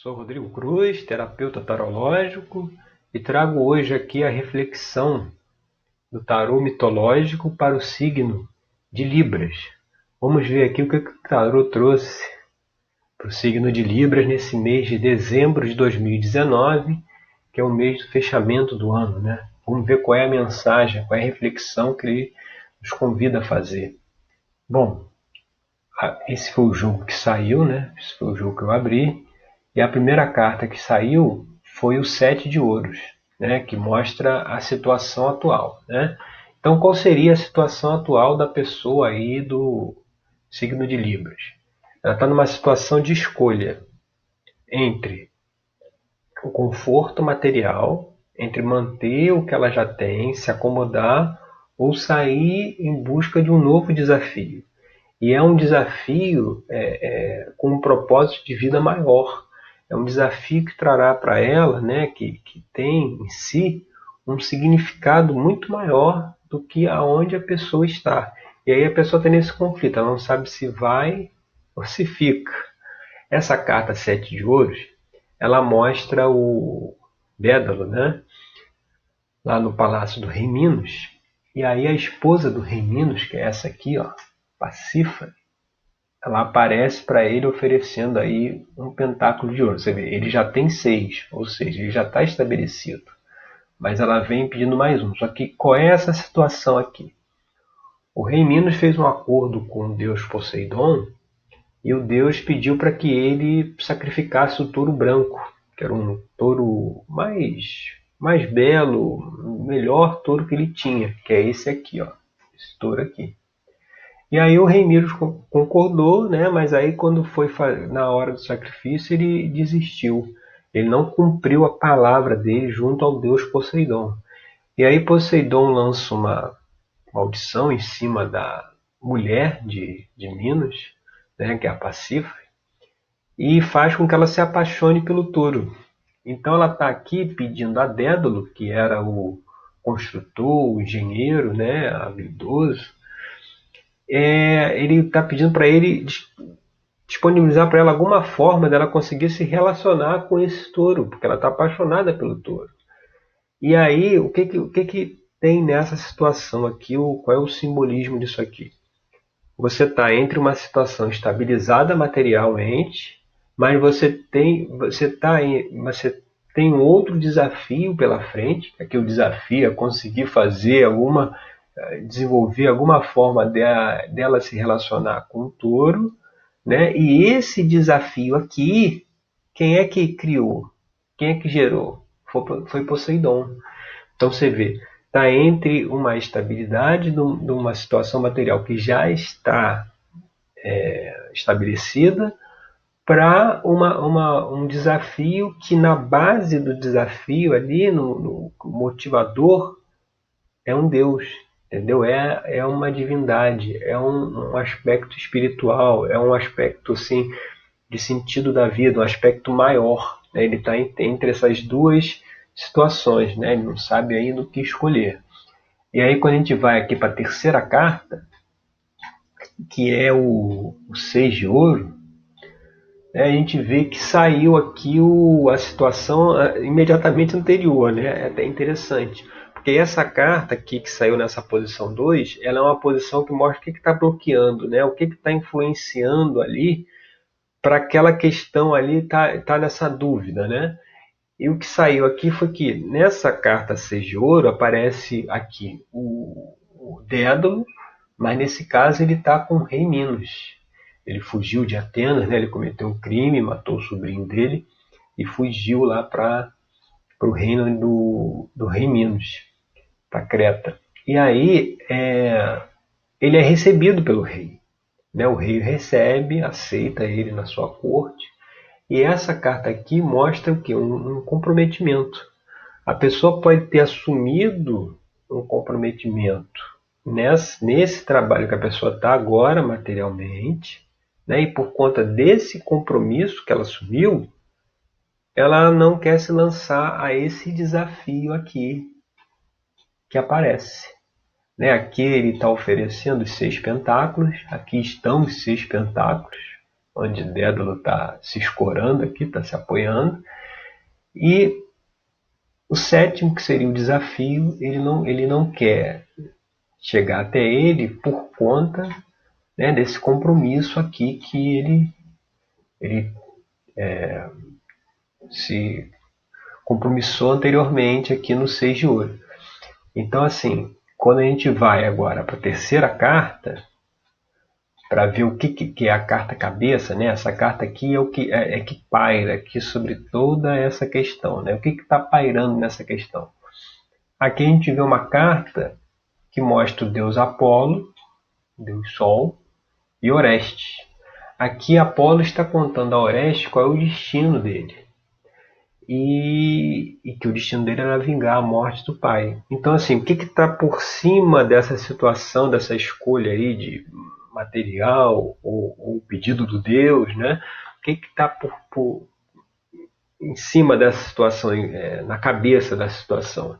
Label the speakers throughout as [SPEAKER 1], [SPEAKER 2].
[SPEAKER 1] Sou Rodrigo Cruz, terapeuta tarológico, e trago hoje aqui a reflexão do tarô mitológico para o signo de Libras. Vamos ver aqui o que o tarô trouxe para o signo de Libras nesse mês de dezembro de 2019, que é o mês do fechamento do ano, né? Vamos ver qual é a mensagem, qual é a reflexão que ele nos convida a fazer. Bom, esse foi o jogo que saiu, né? Esse foi o jogo que eu abri. E a primeira carta que saiu foi o Sete de Ouros, né, que mostra a situação atual. Né? Então, qual seria a situação atual da pessoa aí do signo de Libras? Ela está numa situação de escolha entre o conforto material, entre manter o que ela já tem, se acomodar ou sair em busca de um novo desafio. E é um desafio é, é, com um propósito de vida maior é um desafio que trará para ela, né, que, que tem em si um significado muito maior do que aonde a pessoa está. E aí a pessoa tem esse conflito, ela não sabe se vai ou se fica. Essa carta Sete de Ouros, ela mostra o Dédalo, né? Lá no palácio do rei Minos. E aí a esposa do rei Minos, que é essa aqui, ó, Pacífera, ela aparece para ele oferecendo aí um pentáculo de ouro. Você vê, ele já tem seis, ou seja, ele já está estabelecido. Mas ela vem pedindo mais um. Só que qual é essa situação aqui? O rei Minos fez um acordo com o deus Poseidon e o deus pediu para que ele sacrificasse o touro branco, que era um touro mais mais belo, melhor touro que ele tinha, que é esse aqui, ó, esse touro aqui. E aí o rei Miros concordou, né? mas aí quando foi na hora do sacrifício ele desistiu. Ele não cumpriu a palavra dele junto ao deus Poseidon. E aí Poseidon lança uma maldição em cima da mulher de, de Minos, né, que é a Pacífica, e faz com que ela se apaixone pelo touro. Então ela está aqui pedindo a Dédalo, que era o construtor, o engenheiro, né, habilidoso, é, ele está pedindo para ele disponibilizar para ela alguma forma dela conseguir se relacionar com esse touro, porque ela está apaixonada pelo touro. E aí, o que que, o que que tem nessa situação aqui? O, qual é o simbolismo disso aqui? Você está entre uma situação estabilizada materialmente, mas você tem, você tá em, você tem outro desafio pela frente. Aqui o desafio é conseguir fazer alguma desenvolver alguma forma dela se relacionar com o touro, né? E esse desafio aqui, quem é que criou? Quem é que gerou? Foi, foi Poseidon. Então você vê, está entre uma estabilidade de uma situação material que já está é, estabelecida para uma, uma, um desafio que na base do desafio ali, no, no motivador, é um Deus, entendeu? É, é uma divindade, é um, um aspecto espiritual, é um aspecto assim de sentido da vida, um aspecto maior. Né? Ele está entre essas duas situações, né? Ele não sabe ainda o que escolher. E aí quando a gente vai aqui para a terceira carta, que é o, o seis de ouro, né? a gente vê que saiu aqui o, a situação ah, imediatamente anterior, né? É até interessante. Porque essa carta aqui que saiu nessa posição 2, ela é uma posição que mostra o que está bloqueando, né? o que está influenciando ali para aquela questão ali tá, tá nessa dúvida. Né? E o que saiu aqui foi que nessa carta 6 de ouro aparece aqui o, o Dédalo, mas nesse caso ele está com o rei Minos. Ele fugiu de Atenas, né? ele cometeu um crime, matou o sobrinho dele e fugiu lá para o reino do, do rei Minos para Creta. E aí é, ele é recebido pelo rei. Né? O rei recebe, aceita ele na sua corte. E essa carta aqui mostra o que? Um, um comprometimento. A pessoa pode ter assumido um comprometimento nesse, nesse trabalho que a pessoa está agora materialmente, né? e por conta desse compromisso que ela assumiu, ela não quer se lançar a esse desafio aqui que aparece. Né? Aqui ele está oferecendo os seis pentáculos, aqui estão os seis pentáculos, onde Dédalo está se escorando aqui, está se apoiando. E o sétimo, que seria o desafio, ele não, ele não quer chegar até ele por conta né, desse compromisso aqui que ele, ele é, se compromissou anteriormente aqui no seis de ouro. Então, assim, quando a gente vai agora para a terceira carta, para ver o que, que, é a carta cabeça, né? Essa carta aqui é o que é, é que paira aqui sobre toda essa questão, né? O que está pairando nessa questão? Aqui a gente vê uma carta que mostra o deus Apolo, deus Sol, e Oreste. Aqui Apolo está contando a Oreste qual é o destino dele. E, e, que o destino dele era vingar a morte do pai. Então, assim, o que está por cima dessa situação, dessa escolha aí de material ou, ou pedido do Deus, né? O que está por, por, em cima dessa situação, é, na cabeça dessa situação?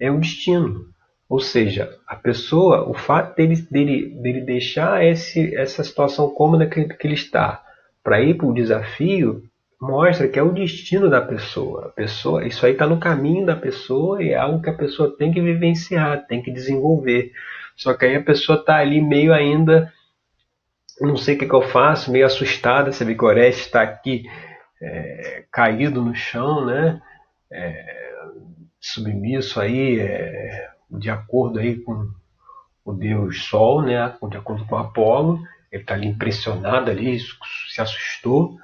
[SPEAKER 1] É o destino. Ou seja, a pessoa, o fato dele, dele, dele deixar esse, essa situação cômoda que, que ele está para ir para o desafio, mostra que é o destino da pessoa. A pessoa, isso aí está no caminho da pessoa e é algo que a pessoa tem que vivenciar, tem que desenvolver. Só que aí a pessoa está ali meio ainda não sei o que, que, eu faço, meio assustada. Vê que o Oreste está aqui é, caído no chão, né? É, submisso aí, é, de acordo aí com o Deus Sol, né? De acordo com Apolo. Ele está ali impressionado ali, se assustou.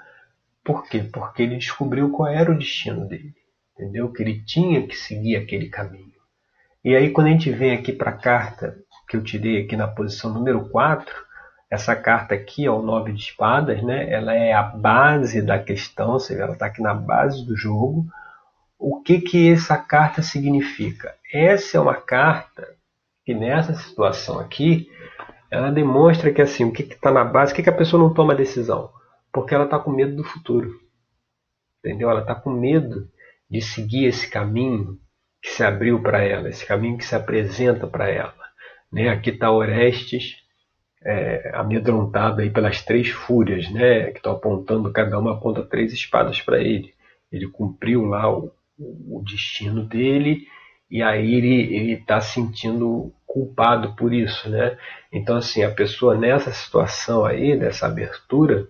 [SPEAKER 1] Por quê? Porque ele descobriu qual era o destino dele. Entendeu? Que ele tinha que seguir aquele caminho. E aí quando a gente vem aqui para a carta que eu tirei aqui na posição número 4, essa carta aqui, ó, o nove de espadas, né? Ela é a base da questão, ou seja, ela está aqui na base do jogo. O que que essa carta significa? Essa é uma carta que nessa situação aqui, ela demonstra que assim, o que está na base, o que, que a pessoa não toma decisão? Porque ela está com medo do futuro. Entendeu? Ela está com medo de seguir esse caminho que se abriu para ela, esse caminho que se apresenta para ela. Né? Aqui está Orestes, é, amedrontado aí pelas três fúrias, né, que estão apontando, cada uma aponta três espadas para ele. Ele cumpriu lá o, o destino dele e aí ele está sentindo culpado por isso, né? Então assim, a pessoa nessa situação aí, dessa abertura,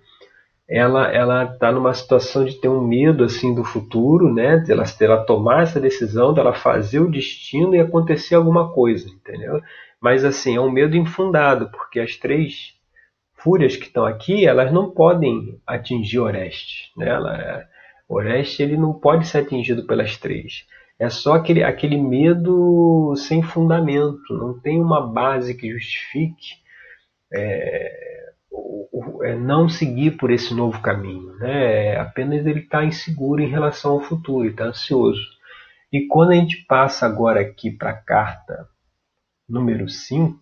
[SPEAKER 1] ela ela está numa situação de ter um medo assim do futuro, né? De ela, de tomar essa decisão, dela fazer o destino e acontecer alguma coisa, entendeu? Mas assim, é um medo infundado, porque as três fúrias que estão aqui, elas não podem atingir Oreste. Né? Ela, Oreste ele não pode ser atingido pelas três. É só aquele, aquele medo sem fundamento, não tem uma base que justifique é, é não seguir por esse novo caminho. Né? É apenas ele está inseguro em relação ao futuro, está ansioso. E quando a gente passa agora aqui para a carta número 5,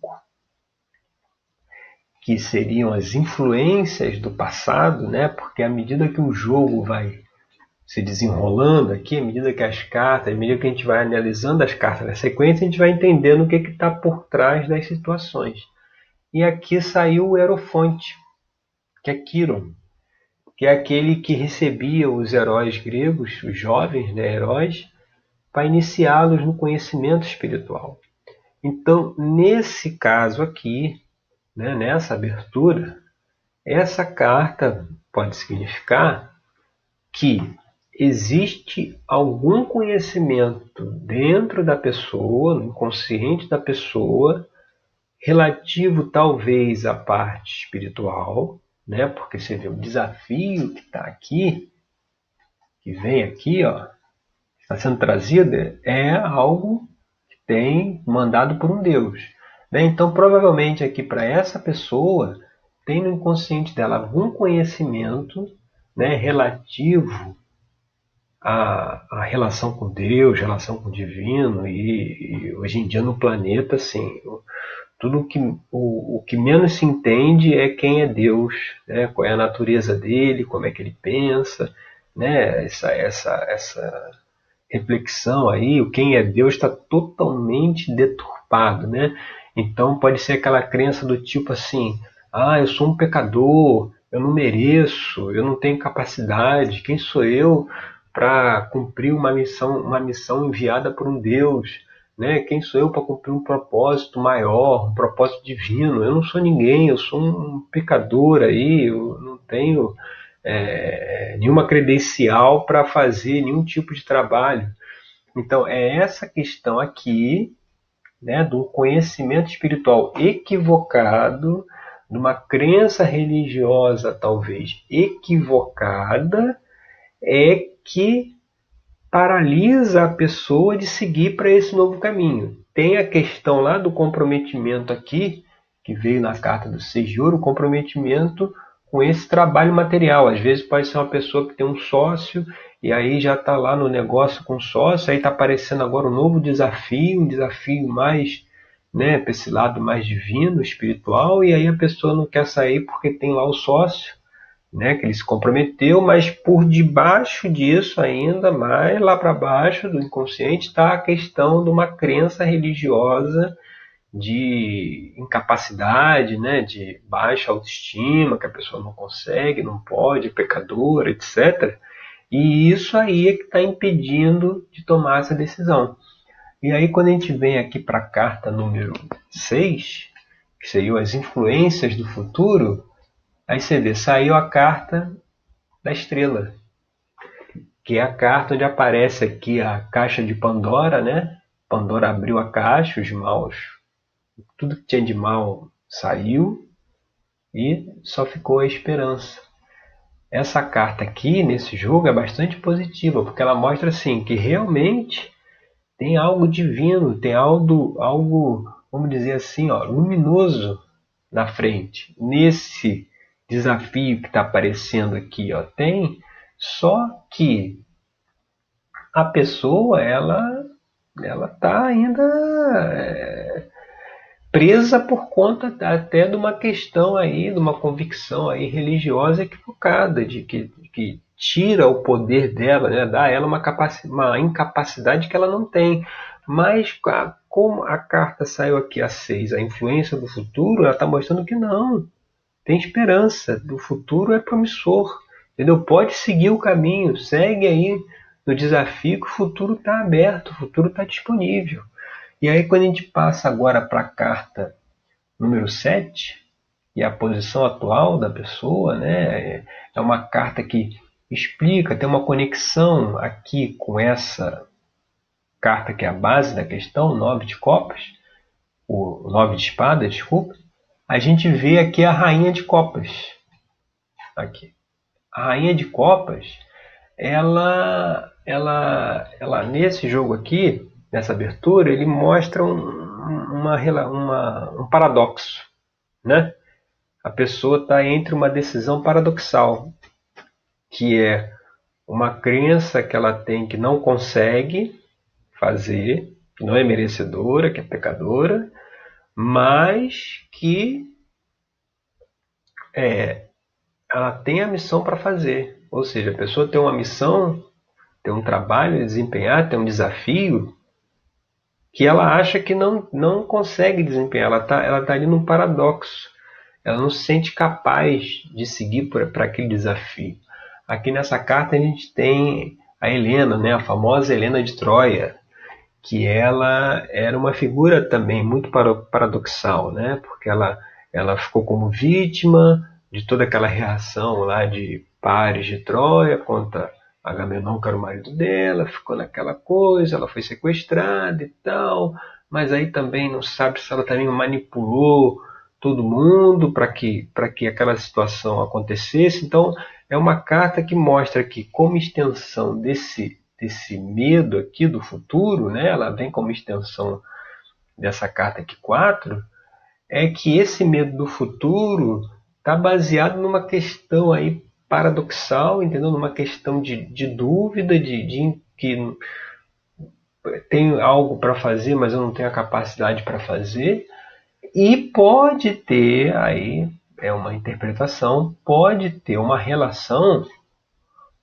[SPEAKER 1] que seriam as influências do passado, né? porque à medida que o jogo vai se desenrolando aqui, à medida que as cartas, à medida que a gente vai analisando as cartas na sequência, a gente vai entendendo o que está por trás das situações. E aqui saiu o Erofonte, que é Quiron, que é aquele que recebia os heróis gregos, os jovens né, heróis, para iniciá-los no conhecimento espiritual. Então, nesse caso aqui, né, nessa abertura, essa carta pode significar que existe algum conhecimento dentro da pessoa, no inconsciente da pessoa, relativo talvez à parte espiritual, né? Porque você vê o desafio que está aqui, que vem aqui, ó, está sendo trazido, é algo tem mandado por um Deus. Né? Então, provavelmente aqui para essa pessoa tem no inconsciente dela algum conhecimento né, relativo à, à, relação com Deus, relação com o divino e, e hoje em dia no planeta, assim, tudo que o, o, que menos se entende é quem é Deus, né? qual é a natureza dele, como é que ele pensa, né? essa, essa, essa reflexão aí, o quem é Deus está totalmente deturpado, né? Então pode ser aquela crença do tipo assim, ah, eu sou um pecador, eu não mereço, eu não tenho capacidade, quem sou eu para cumprir uma missão, uma missão enviada por um Deus? Né? Quem sou eu para cumprir um propósito maior, um propósito divino? Eu não sou ninguém, eu sou um pecador aí, eu não tenho é, nenhuma credencial para fazer nenhum tipo de trabalho. Então, é essa questão aqui, né, do conhecimento espiritual equivocado, de uma crença religiosa talvez equivocada, é que paralisa a pessoa de seguir para esse novo caminho. Tem a questão lá do comprometimento aqui, que veio na carta do seis o comprometimento com esse trabalho material. Às vezes pode ser uma pessoa que tem um sócio e aí já está lá no negócio com sócio, aí está aparecendo agora um novo desafio, um desafio mais, né, para esse lado mais divino, espiritual, e aí a pessoa não quer sair porque tem lá o sócio, né, que ele se comprometeu, mas por debaixo disso ainda, mais lá para baixo do inconsciente, está a questão de uma crença religiosa de incapacidade, né, de baixa autoestima, que a pessoa não consegue, não pode, é pecadora, etc. E isso aí é que está impedindo de tomar essa decisão. E aí, quando a gente vem aqui para a carta número 6, que seriam as influências do futuro, você vê, saiu a carta da estrela, que é a carta onde aparece aqui a caixa de Pandora, né? Pandora abriu a caixa, os maus tudo que tinha de mal saiu e só ficou a esperança. Essa carta aqui nesse jogo é bastante positiva, porque ela mostra assim que realmente tem algo divino, tem algo, algo vamos dizer assim, ó, luminoso na frente. Nesse desafio que está aparecendo aqui, ó, tem só que a pessoa ela ela está ainda é, presa por conta até de uma questão aí, de uma convicção aí religiosa equivocada, de que, que tira o poder dela, né, dá a ela uma, uma incapacidade que ela não tem. Mas como a carta saiu aqui a 6, a influência do futuro, ela está mostrando que não. Tem esperança, do futuro é promissor. Entendeu? Pode seguir o caminho, segue aí no desafio que o futuro está aberto, o futuro está disponível. E aí, quando a gente passa agora para a carta número 7, e a posição atual da pessoa, né, é uma carta que explica, tem uma conexão aqui com essa carta que é a base da questão, nove de copas, o nove de espadas, desculpa. A gente vê aqui a rainha de copas. Aqui. A rainha de copas, ela, ela, ela nesse jogo aqui, nessa abertura, ele mostra um, uma, uma, um paradoxo. Né? A pessoa está entre uma decisão paradoxal, que é uma crença que ela tem que não consegue fazer, que não é merecedora, que é pecadora, mas que é, ela tem a missão para fazer. Ou seja, a pessoa tem uma missão, tem um trabalho a desempenhar, tem um desafio, que ela acha que não, não consegue desempenhar. Ela está ela tá ali num paradoxo. Ela não se sente capaz de seguir para aquele desafio. Aqui nessa carta a gente tem a Helena, né, a famosa Helena de Troia, que ela era uma figura também muito paradoxal, né, porque ela, ela ficou como vítima de toda aquela reação lá de pares de Troia contra Agamenon, que era o marido dela, ficou naquela coisa, ela foi sequestrada e tal, mas aí também não sabe se ela também manipulou todo mundo para que, que aquela situação acontecesse. Então, é uma carta que mostra que, como extensão desse, desse medo aqui do futuro, né, ela vem como extensão dessa carta aqui 4, é que esse medo do futuro está baseado numa questão aí paradoxal, entendeu? Numa questão de, de dúvida, de, de que tenho algo para fazer, mas eu não tenho a capacidade para fazer. E pode ter aí é uma interpretação, pode ter uma relação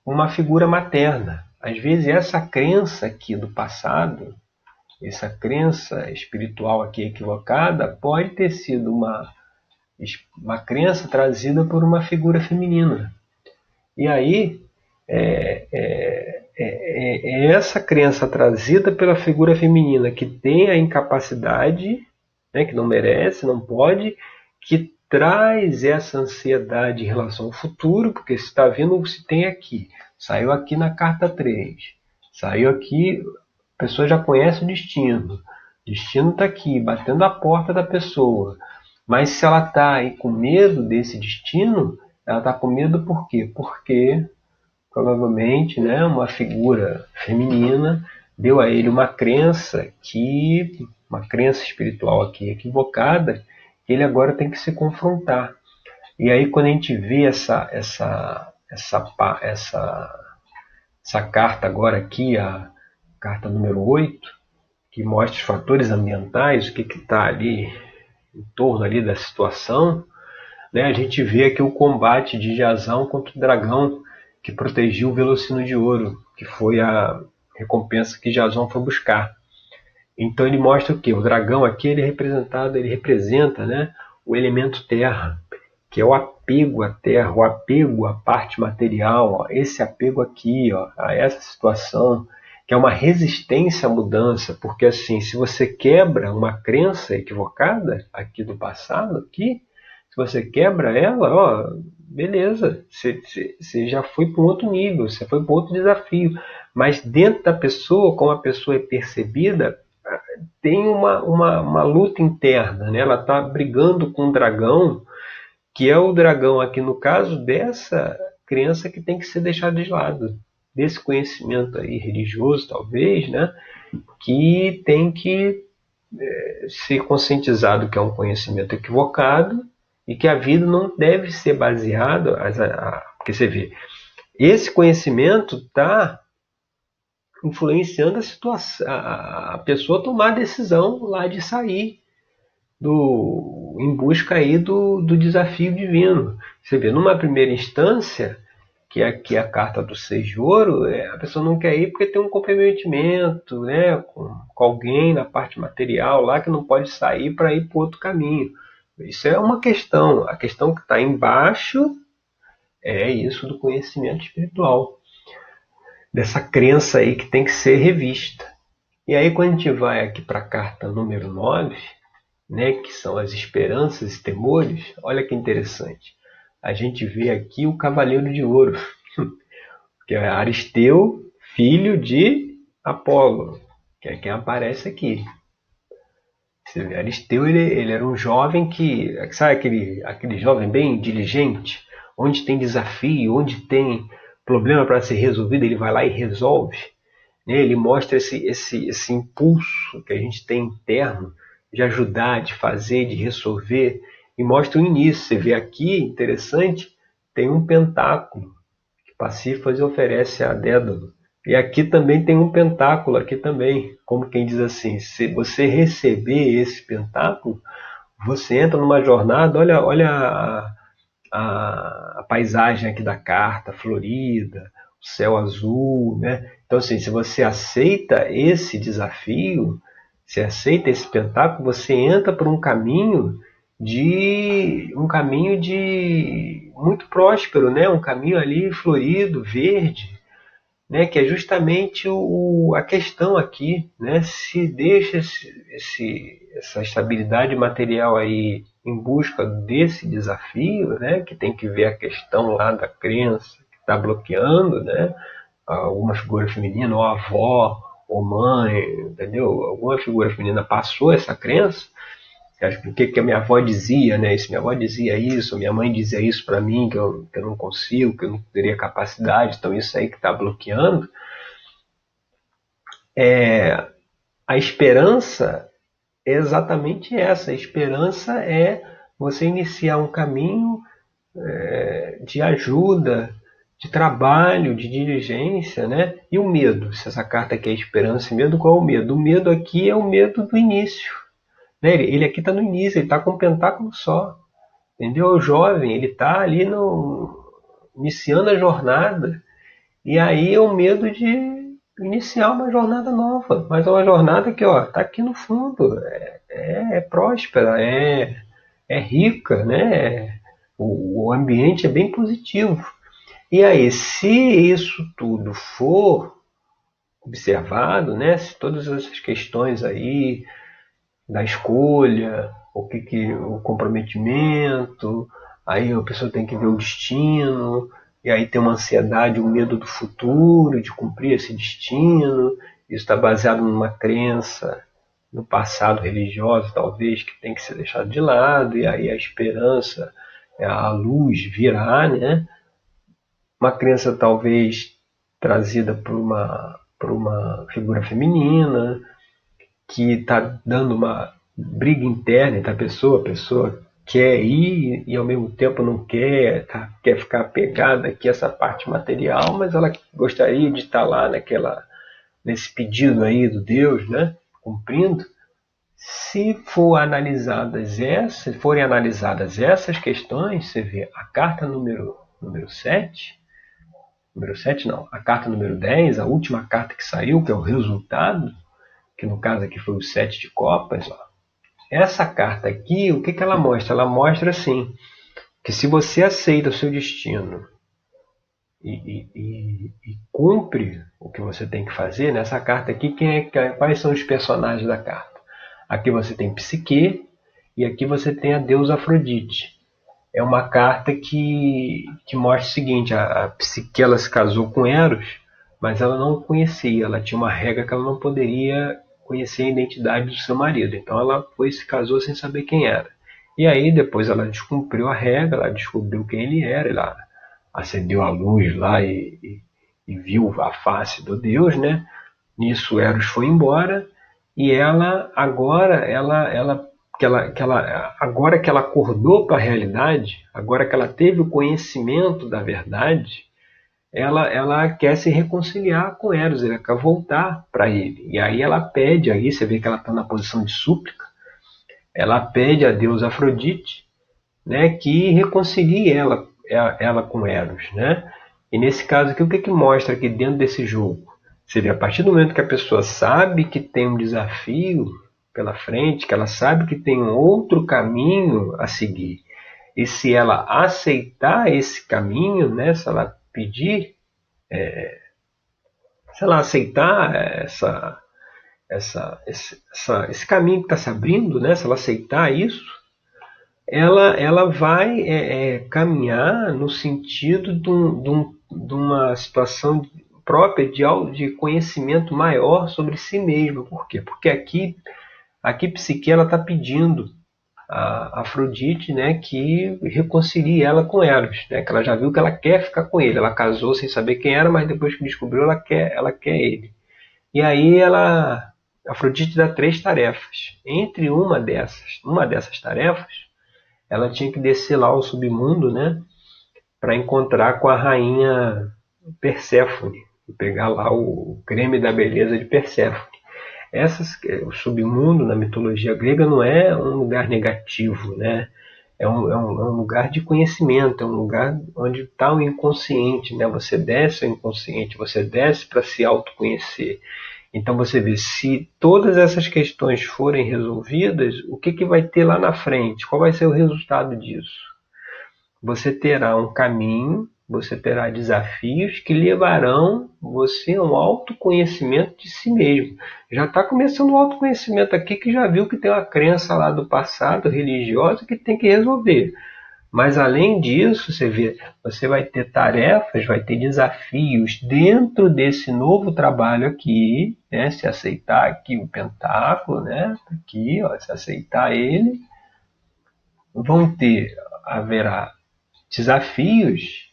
[SPEAKER 1] uma figura materna. Às vezes essa crença aqui do passado, essa crença espiritual aqui equivocada, pode ter sido uma uma crença trazida por uma figura feminina. E aí, é, é, é, é, essa crença trazida pela figura feminina que tem a incapacidade, né, que não merece, não pode, que traz essa ansiedade em relação ao futuro, porque se está vendo o que se tem aqui. Saiu aqui na carta 3. Saiu aqui, a pessoa já conhece o destino. O destino está aqui, batendo a porta da pessoa. Mas se ela está aí com medo desse destino, ela está com medo por quê? Porque provavelmente né, uma figura feminina deu a ele uma crença que uma crença espiritual aqui equivocada ele agora tem que se confrontar e aí quando a gente vê essa essa essa essa essa carta agora aqui a carta número 8 que mostra os fatores ambientais o que está ali em torno ali da situação né, a gente vê aqui o combate de Jazão contra o dragão que protegiu o Velocino de Ouro, que foi a recompensa que Jason foi buscar. Então ele mostra o que? O dragão aqui ele é representado, ele representa né, o elemento terra, que é o apego à terra, o apego à parte material, ó, esse apego aqui, ó, a essa situação, que é uma resistência à mudança, porque assim, se você quebra uma crença equivocada aqui do passado, aqui, se você quebra ela, ó, beleza, você, já foi para um outro nível, você foi para outro desafio. Mas dentro da pessoa, como a pessoa é percebida, tem uma, uma, uma luta interna. Né? Ela está brigando com um dragão, que é o dragão aqui no caso dessa criança que tem que ser deixada de lado. Desse conhecimento aí religioso, talvez, né? que tem que é, ser conscientizado que é um conhecimento equivocado e que a vida não deve ser baseada, porque você vê, esse conhecimento está influenciando a situação, a, pessoa tomar a decisão lá de sair do, em busca aí do, do desafio divino. Você vê, numa primeira instância, que é aqui a carta do seis de ouro, é, a pessoa não quer ir porque tem um comprometimento né, com, com alguém na parte material lá que não pode sair para ir para outro caminho. Isso é uma questão. A questão que está embaixo é isso do conhecimento espiritual. Dessa crença aí que tem que ser revista. E aí, quando a gente vai aqui para a carta número 9, né, que são as esperanças e temores, olha que interessante. A gente vê aqui o Cavaleiro de Ouro, que é Aristeu, filho de Apolo, que é quem aparece aqui. Aristeu ele, ele era um jovem que, sabe aquele, aquele jovem bem diligente, onde tem desafio, onde tem problema para ser resolvido, ele vai lá e resolve. Né? Ele mostra esse, esse, esse impulso que a gente tem interno de ajudar, de fazer, de resolver, e mostra o início. Você vê aqui, interessante, tem um pentáculo que Pacífas oferece a Dédalo. E aqui também tem um pentáculo, aqui também, como quem diz assim, se você receber esse pentáculo, você entra numa jornada, olha, olha a, a, a paisagem aqui da carta, florida, o céu azul, né? Então assim, se você aceita esse desafio, se aceita esse pentáculo, você entra por um caminho de um caminho de muito próspero, né? Um caminho ali florido, verde, né, que é justamente o, a questão aqui, né, se deixa esse, essa estabilidade material aí em busca desse desafio, né, que tem que ver a questão lá da crença que está bloqueando, né, alguma figura feminina, ou avó, ou mãe, entendeu? Alguma figura feminina passou essa crença, o que, que a minha avó dizia, né? Se minha avó dizia isso, minha mãe dizia isso para mim, que eu, que eu não consigo, que eu não teria capacidade, então isso aí que está bloqueando. É, a esperança é exatamente essa. A esperança é você iniciar um caminho é, de ajuda, de trabalho, de diligência, né? E o medo. Se essa carta aqui é esperança e medo, qual é o medo? O medo aqui é o medo do início né? Ele, ele aqui está no início, ele está com um pentáculo só. Entendeu? O jovem, ele está ali no, iniciando a jornada. E aí é o medo de iniciar uma jornada nova. Mas é uma jornada que está aqui no fundo. É, é, é próspera, é, é rica, né? O, o ambiente é bem positivo. E aí, se isso tudo for observado, né? Se todas essas questões aí da escolha, o que, que o comprometimento, aí a pessoa tem que ver o destino, e aí tem uma ansiedade, um medo do futuro, de cumprir esse destino. Isso está baseado numa crença no passado religioso, talvez, que tem que ser deixado de lado, e aí a esperança, a luz virá, né? Uma crença talvez trazida por uma, por uma figura feminina, que está dando uma briga interna entre a pessoa, a pessoa quer ir e ao mesmo tempo não quer, tá, quer ficar pegada aqui essa parte material, mas ela gostaria de estar lá naquela nesse pedido aí do Deus, né, cumprindo. Se for analisadas essas, forem analisadas essas questões, você vê a carta número número 7, número 7 não, a carta número 10, a última carta que saiu, que é o resultado, que no caso aqui foi o 7 de copas, ó, essa carta aqui, o que, que ela mostra? Ela mostra assim que se você aceita o seu destino e, e, e, cumpre o que você tem que fazer, nessa carta aqui, quem é, quais são os personagens da carta? Aqui você tem Psique e aqui você tem a deusa Afrodite. É uma carta que, que mostra o seguinte: a, a Psique ela se casou com Eros, mas ela não o conhecia, ela tinha uma regra que ela não poderia conhecer a identidade do seu marido. Então ela foi se casou sem saber quem era. E aí depois ela descumpriu a regra, ela descobriu quem ele era, ela acendeu a luz lá e, e, e viu a face do Deus, né? Nisso Eros foi embora e ela agora ela ela que ela, que ela agora que ela acordou para a realidade, agora que ela teve o conhecimento da verdade, ela, ela quer se reconciliar com Eros, ela quer voltar para ele. E aí ela pede, aí você vê que ela está na posição de súplica, ela pede a Deus Afrodite né, que reconcilie ela, ela com Eros. Né? E nesse caso aqui, o que, que mostra aqui dentro desse jogo? Você vê, a partir do momento que a pessoa sabe que tem um desafio pela frente, que ela sabe que tem um outro caminho a seguir, e se ela aceitar esse caminho, né, se ela pedir, é, sei lá, aceitar essa, essa, esse, essa, esse caminho que está se abrindo, né? se ela aceitar isso, ela, ela vai é, é, caminhar no sentido de, um, de, um, de uma situação própria de, de conhecimento maior sobre si mesma. Por quê? Porque aqui, aqui Psique está pedindo a Afrodite, né, que reconcilie ela com Eros, né, que ela já viu que ela quer ficar com ele. Ela casou sem saber quem era, mas depois que descobriu, ela quer, ela quer ele. E aí ela, Afrodite dá três tarefas. Entre uma dessas, uma dessas tarefas, ela tinha que descer lá ao submundo, né, para encontrar com a rainha Perséfone, pegar lá o creme da beleza de Perséfone. Essas, o submundo na mitologia grega não é um lugar negativo, né? É um, é um, é um lugar de conhecimento, é um lugar onde está o inconsciente, né? Você desce ao inconsciente, você desce para se autoconhecer. Então você vê, se todas essas questões forem resolvidas, o que, que vai ter lá na frente? Qual vai ser o resultado disso? Você terá um caminho você terá desafios que levarão você a um autoconhecimento de si mesmo. Já está começando o autoconhecimento aqui que já viu que tem uma crença lá do passado religiosa que tem que resolver. Mas além disso, você vê, você vai ter tarefas, vai ter desafios dentro desse novo trabalho aqui, né? Se aceitar aqui o pentáculo, né? Aqui, ó, se aceitar ele, vão ter, haverá desafios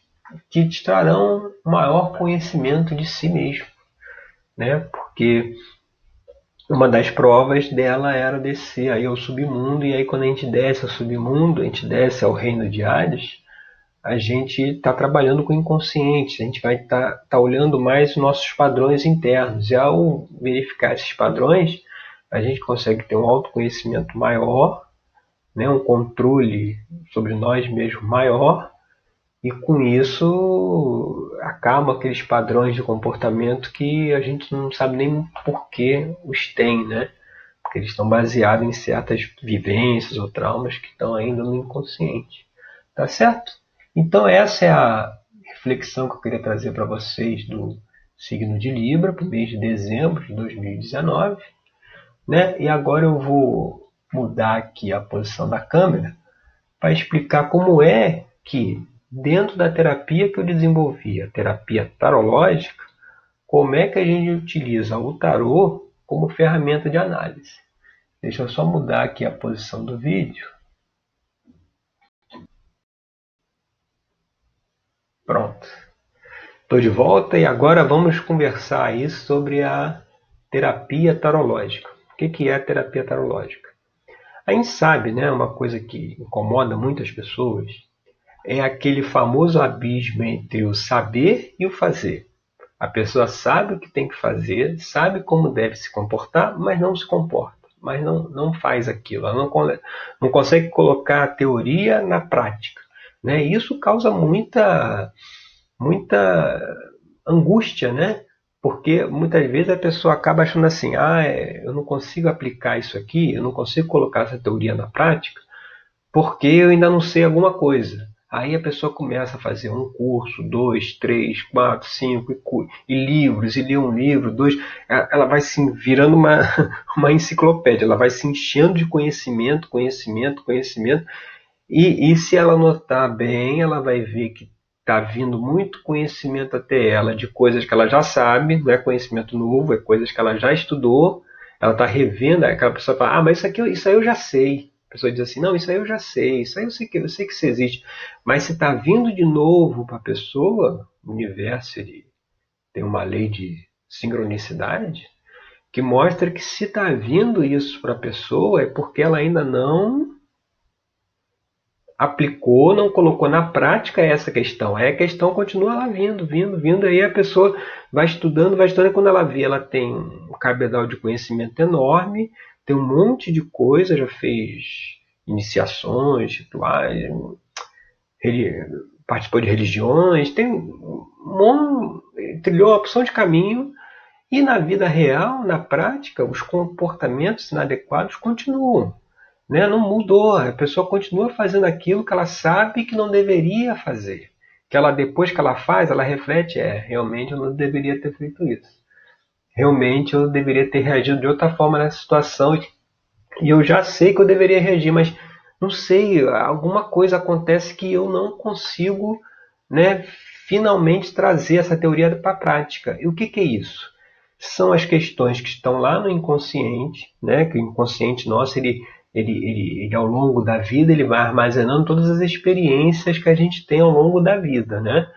[SPEAKER 1] que te trarão maior conhecimento de si mesmo, né? Porque uma das provas dela era descer aí ao submundo e aí quando a gente desce ao submundo, a gente desce ao reino de Hades, a gente está trabalhando com o inconsciente, a gente vai estar tá, tá olhando mais os nossos padrões internos e ao verificar esses padrões, a gente consegue ter um autoconhecimento maior, né, um controle sobre nós mesmos maior e com isso acabam aqueles padrões de comportamento que a gente não sabe nem por que os tem, né? porque eles estão baseados em certas vivências ou traumas que estão ainda no inconsciente. Tá certo? Então essa é a reflexão que eu queria trazer para vocês do signo de Libra para o mês de dezembro de 2019. Né? E agora eu vou mudar aqui a posição da câmera para explicar como é que dentro da terapia que eu desenvolvi, a terapia tarológica, como é que a gente utiliza o tarô como ferramenta de análise. Deixa eu só mudar aqui a posição do vídeo. Pronto. Estou de volta e agora vamos conversar aí sobre a terapia tarológica. O que é a terapia tarológica? A gente sabe, né, uma coisa que incomoda muitas pessoas, é aquele famoso abismo entre o saber e o fazer. A pessoa sabe o que tem que fazer, sabe como deve se comportar, mas não se comporta, mas não, não faz aquilo. Ela não, não consegue colocar a teoria na prática. Né? Isso causa muita, muita angústia, né? Porque muitas vezes a pessoa acaba achando assim: ah, é, eu não consigo aplicar isso aqui, eu não consigo colocar essa teoria na prática, porque eu ainda não sei alguma coisa. Aí a pessoa começa a fazer um curso, dois, três, quatro, cinco, e, e livros, e lê um livro, dois. Ela vai se virando uma, uma enciclopédia, ela vai se enchendo de conhecimento, conhecimento, conhecimento. E, e se ela notar bem, ela vai ver que está vindo muito conhecimento até ela de coisas que ela já sabe, não é conhecimento novo, é coisas que ela já estudou. Ela está revendo, aquela pessoa fala, ah, mas isso, aqui, isso aí eu já sei. A pessoa diz assim, não, isso aí eu já sei, isso aí eu sei que, eu sei que isso existe. Mas se está vindo de novo para a pessoa, o universo tem uma lei de sincronicidade que mostra que se está vindo isso para a pessoa é porque ela ainda não aplicou, não colocou na prática essa questão. Aí a questão continua lá vindo, vindo, vindo. Aí a pessoa vai estudando, vai estudando. E quando ela vê, ela tem um cabedal de conhecimento enorme tem um monte de coisa, já fez iniciações, rituais, participou de religiões, tem um, trilhou uma opção de caminho e na vida real, na prática, os comportamentos inadequados continuam. Né? Não mudou. A pessoa continua fazendo aquilo que ela sabe que não deveria fazer. Que ela depois que ela faz, ela reflete, é, realmente eu não deveria ter feito isso realmente eu deveria ter reagido de outra forma nessa situação e eu já sei que eu deveria reagir, mas não sei, alguma coisa acontece que eu não consigo, né, finalmente trazer essa teoria para a prática. E o que, que é isso? São as questões que estão lá no inconsciente, né, que o inconsciente nosso ele ele, ele, ele, ao longo da vida ele vai armazenando todas as experiências que a gente tem ao longo da vida, né?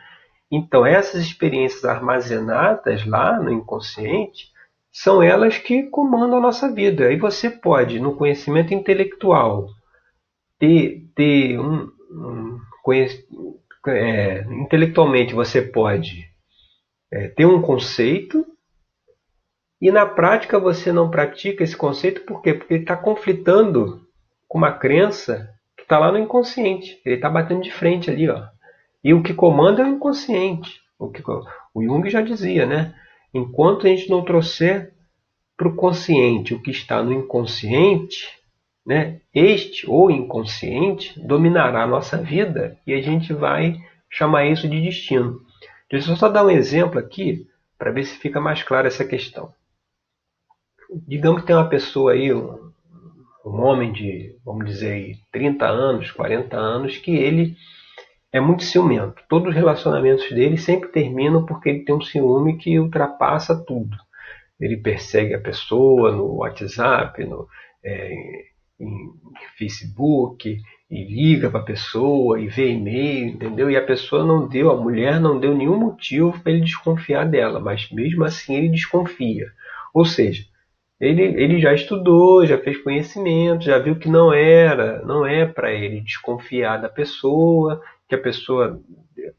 [SPEAKER 1] Então, essas experiências armazenadas lá no inconsciente são elas que comandam a nossa vida. E você pode, no conhecimento intelectual, ter, ter um, um é, intelectualmente você pode é, ter um conceito e na prática você não pratica esse conceito por quê? Porque ele está conflitando com uma crença que está lá no inconsciente. Ele está batendo de frente ali, ó. E o que comanda é o inconsciente. O, que, o Jung já dizia, né? Enquanto a gente não trouxer para o consciente o que está no inconsciente, né? este ou inconsciente dominará a nossa vida e a gente vai chamar isso de destino. Deixa eu só dar um exemplo aqui para ver se fica mais clara essa questão. Digamos que tem uma pessoa aí, um, um homem de, vamos dizer, 30 anos, 40 anos, que ele é muito ciumento. Todos os relacionamentos dele sempre terminam porque ele tem um ciúme que ultrapassa tudo. Ele persegue a pessoa no WhatsApp, no, é, em Facebook, e liga para a pessoa e vê e-mail, entendeu? E a pessoa não deu, a mulher não deu nenhum motivo para ele desconfiar dela, mas mesmo assim ele desconfia. Ou seja, ele, ele já estudou, já fez conhecimento, já viu que não era, não é para ele desconfiar da pessoa, que a pessoa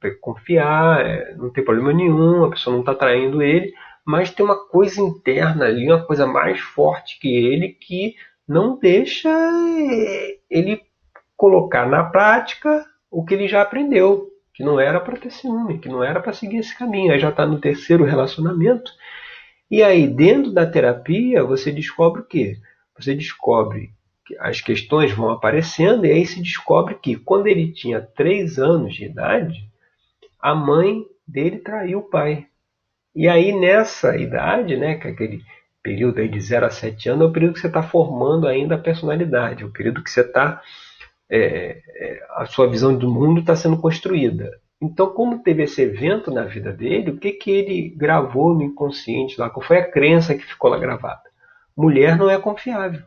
[SPEAKER 1] é confiar, é, não tem problema nenhum, a pessoa não está traindo ele, mas tem uma coisa interna ali, uma coisa mais forte que ele que não deixa é, ele colocar na prática o que ele já aprendeu, que não era para ter ciúme, que não era para seguir esse caminho. Aí já está no terceiro relacionamento. E aí, dentro da terapia, você descobre o quê? você descobre as questões vão aparecendo e aí se descobre que quando ele tinha três anos de idade, a mãe dele traiu o pai. E aí nessa idade, né, que é aquele período aí de 0 a 7 anos, é o período que você está formando ainda a personalidade, é o período que você está. É, é, a sua visão do mundo está sendo construída. Então, como teve esse evento na vida dele, o que, que ele gravou no inconsciente lá? Qual foi a crença que ficou lá gravada? Mulher não é confiável.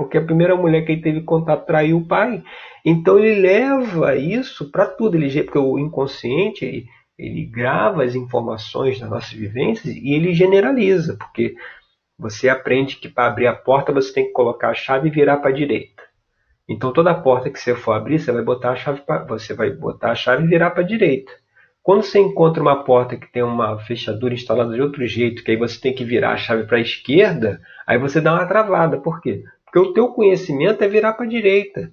[SPEAKER 1] Porque a primeira mulher que ele teve contato traiu o pai. Então ele leva isso para tudo. Ele, porque o inconsciente ele, ele grava as informações das nossas vivências e ele generaliza. Porque você aprende que para abrir a porta você tem que colocar a chave e virar para a direita. Então toda porta que você for abrir, você vai botar a chave pra, você vai botar a chave e virar para a direita. Quando você encontra uma porta que tem uma fechadura instalada de outro jeito, que aí você tem que virar a chave para a esquerda, aí você dá uma travada. Por quê? Porque o teu conhecimento é virar para a direita.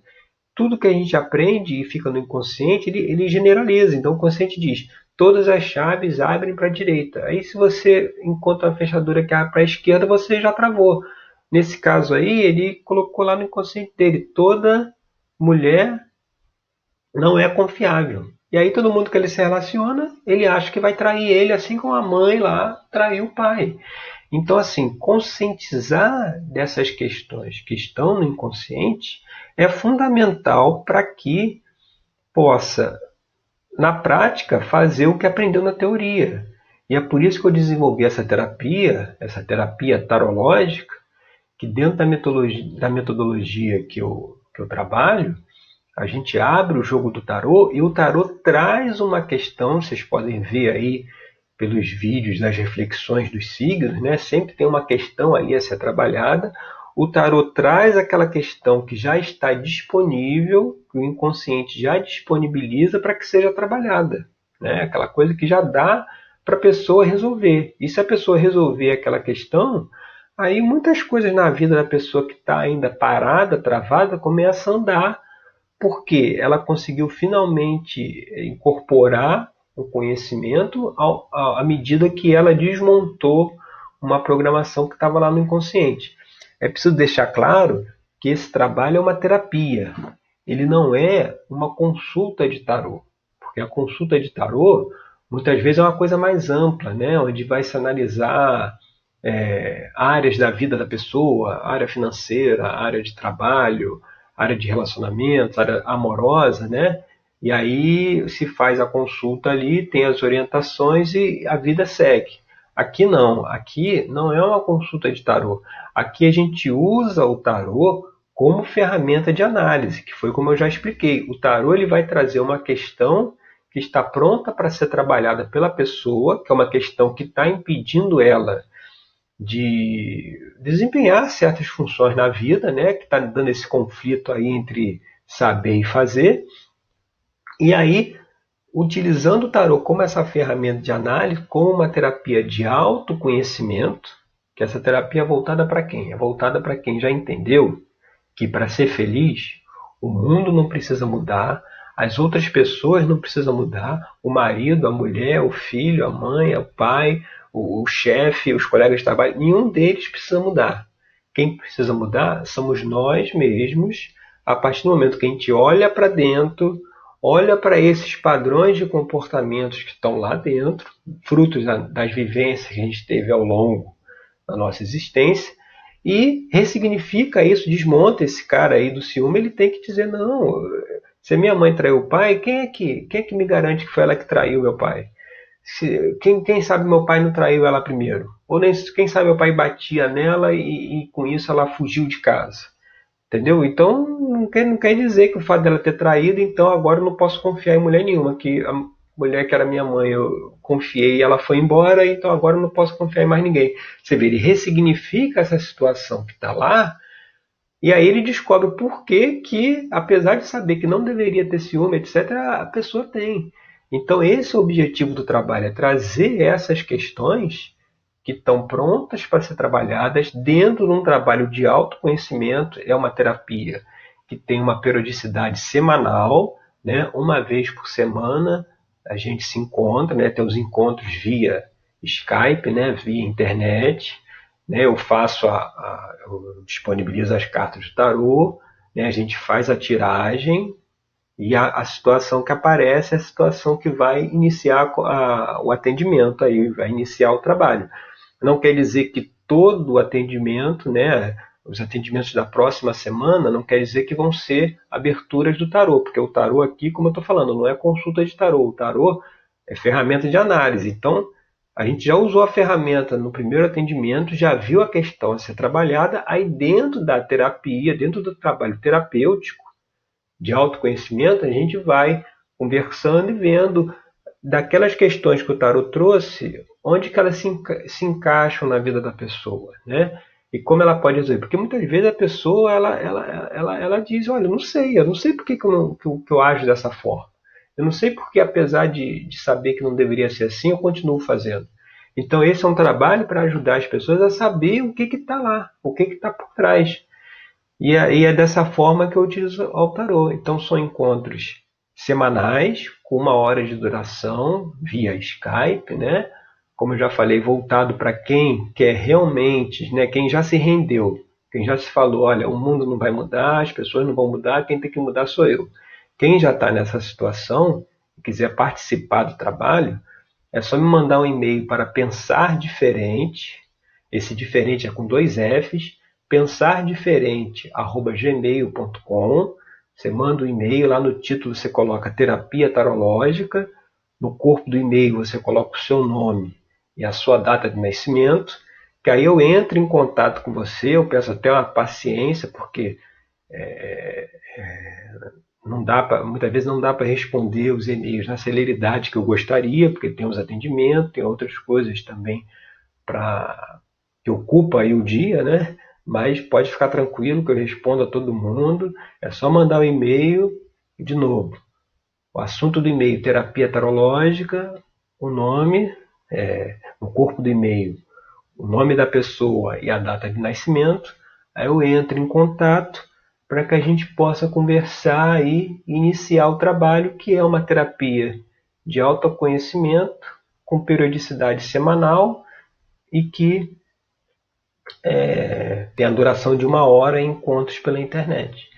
[SPEAKER 1] Tudo que a gente aprende e fica no inconsciente, ele, ele generaliza. Então o consciente diz: todas as chaves abrem para a direita. Aí, se você encontra a fechadura que abre para a esquerda, você já travou. Nesse caso aí, ele colocou lá no inconsciente dele: toda mulher não é confiável. E aí, todo mundo que ele se relaciona, ele acha que vai trair ele, assim como a mãe lá traiu o pai. Então, assim, conscientizar dessas questões que estão no inconsciente é fundamental para que possa na prática, fazer o que aprendeu na teoria. E é por isso que eu desenvolvi essa terapia, essa terapia tarológica, que dentro da metodologia, da metodologia que, eu, que eu trabalho, a gente abre o jogo do tarô e o tarô traz uma questão, vocês podem ver aí pelos vídeos das reflexões dos signos, né? sempre tem uma questão ali a ser trabalhada, o tarot traz aquela questão que já está disponível, que o inconsciente já disponibiliza para que seja trabalhada. Né? Aquela coisa que já dá para a pessoa resolver. E se a pessoa resolver aquela questão, aí muitas coisas na vida da pessoa que está ainda parada, travada, começam a andar, porque ela conseguiu finalmente incorporar o conhecimento à medida que ela desmontou uma programação que estava lá no inconsciente. É preciso deixar claro que esse trabalho é uma terapia. Ele não é uma consulta de tarô. Porque a consulta de tarô muitas vezes é uma coisa mais ampla, né? onde vai se analisar é, áreas da vida da pessoa, área financeira, área de trabalho, área de relacionamento, área amorosa, né? E aí se faz a consulta ali, tem as orientações e a vida segue. Aqui não, aqui não é uma consulta de tarô. Aqui a gente usa o tarô como ferramenta de análise, que foi como eu já expliquei. O tarô ele vai trazer uma questão que está pronta para ser trabalhada pela pessoa, que é uma questão que está impedindo ela de desempenhar certas funções na vida, né? que está dando esse conflito aí entre saber e fazer. E aí utilizando o tarot como essa ferramenta de análise, como uma terapia de autoconhecimento, que essa terapia é voltada para quem? É voltada para quem já entendeu que para ser feliz, o mundo não precisa mudar, as outras pessoas não precisam mudar, o marido, a mulher, o filho, a mãe, o pai, o, o chefe, os colegas de trabalho, nenhum deles precisa mudar. Quem precisa mudar somos nós mesmos, a partir do momento que a gente olha para dentro, olha para esses padrões de comportamentos que estão lá dentro, frutos das vivências que a gente teve ao longo da nossa existência, e ressignifica isso, desmonta esse cara aí do ciúme, ele tem que dizer, não, se minha mãe traiu o pai, quem é que, quem é que me garante que foi ela que traiu meu pai? Se, quem, quem sabe meu pai não traiu ela primeiro? Ou nem, quem sabe meu pai batia nela e, e com isso ela fugiu de casa? Entendeu? Então não quer, não quer dizer que o fato dela ter traído, então agora eu não posso confiar em mulher nenhuma. Que a mulher que era minha mãe, eu confiei e ela foi embora, então agora eu não posso confiar em mais ninguém. Você vê, ele ressignifica essa situação que está lá, e aí ele descobre por que, que, apesar de saber que não deveria ter ciúme, etc., a pessoa tem. Então esse é o objetivo do trabalho, é trazer essas questões que estão prontas para ser trabalhadas dentro de um trabalho de autoconhecimento. É uma terapia que tem uma periodicidade semanal, né? uma vez por semana a gente se encontra, né? tem os encontros via Skype, né? via internet, né, eu faço a, a eu disponibilizo as cartas do tarô, né, a gente faz a tiragem e a, a, situação que aparece é a situação que vai iniciar a, o atendimento aí, vai iniciar o trabalho. Não quer dizer que todo o atendimento, né, os atendimentos da próxima semana, não quer dizer que vão ser aberturas do tarô, porque o tarô aqui, como eu estou falando, não é consulta de tarô. O tarô é ferramenta de análise. Então, a gente já usou a ferramenta no primeiro atendimento, já viu a questão a ser trabalhada, aí dentro da terapia, dentro do trabalho terapêutico, de autoconhecimento, a gente vai conversando e vendo daquelas questões que o tarot trouxe, onde que elas se, enca se encaixam na vida da pessoa, né? E como ela pode resolver? Porque muitas vezes a pessoa ela, ela, ela, ela diz, olha, eu não sei, eu não sei por que, que, eu, não, que, eu, que eu ajo dessa forma. Eu não sei porque, apesar de, de saber que não deveria ser assim, eu continuo fazendo. Então esse é um trabalho para ajudar as pessoas a saber o que está lá, o que está por trás. E é, e é dessa forma que eu utilizo o tarô. Então são encontros semanais, com uma hora de duração, via Skype, né? Como eu já falei, voltado para quem quer realmente, né? quem já se rendeu, quem já se falou, olha, o mundo não vai mudar, as pessoas não vão mudar, quem tem que mudar sou eu. Quem já está nessa situação e quiser participar do trabalho, é só me mandar um e-mail para pensar diferente. Esse diferente é com dois F's, pensardiferente@gmail.com. Você manda o um e-mail, lá no título você coloca terapia tarológica, no corpo do e-mail você coloca o seu nome e a sua data de nascimento, que aí eu entro em contato com você, eu peço até uma paciência, porque é, é, não dá pra, muitas vezes não dá para responder os e-mails na celeridade que eu gostaria, porque tem os atendimentos, tem outras coisas também para que ocupa aí o dia, né? mas pode ficar tranquilo que eu respondo a todo mundo. É só mandar o um e-mail de novo. O assunto do e-mail, terapia tarológica, o nome, é, no corpo do e-mail, o nome da pessoa e a data de nascimento. Aí eu entro em contato para que a gente possa conversar e iniciar o trabalho, que é uma terapia de autoconhecimento com periodicidade semanal e que é, tem a duração de uma hora em encontros pela internet.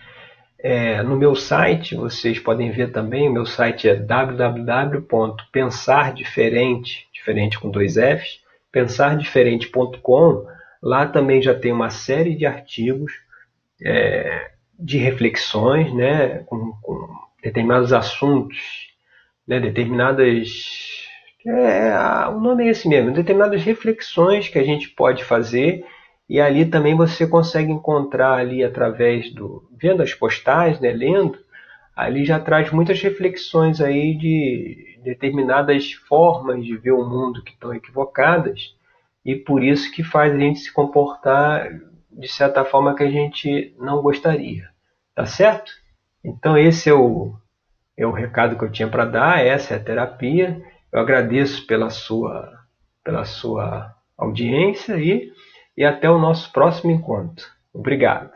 [SPEAKER 1] É, no meu site, vocês podem ver também, o meu site é www.pensardiferente, diferente com dois Fs, pensardiferente.com. Lá também já tem uma série de artigos é, de reflexões, né, com, com determinados assuntos, né, determinadas é, o nome é esse mesmo, determinadas reflexões que a gente pode fazer e ali também você consegue encontrar ali através do vendo as postais, né, lendo, ali já traz muitas reflexões aí de determinadas formas de ver o mundo que estão equivocadas e por isso que faz a gente se comportar de certa forma que a gente não gostaria, tá certo? Então esse é o é o recado que eu tinha para dar, essa é a terapia. Eu agradeço pela sua pela sua audiência e e até o nosso próximo encontro. Obrigado.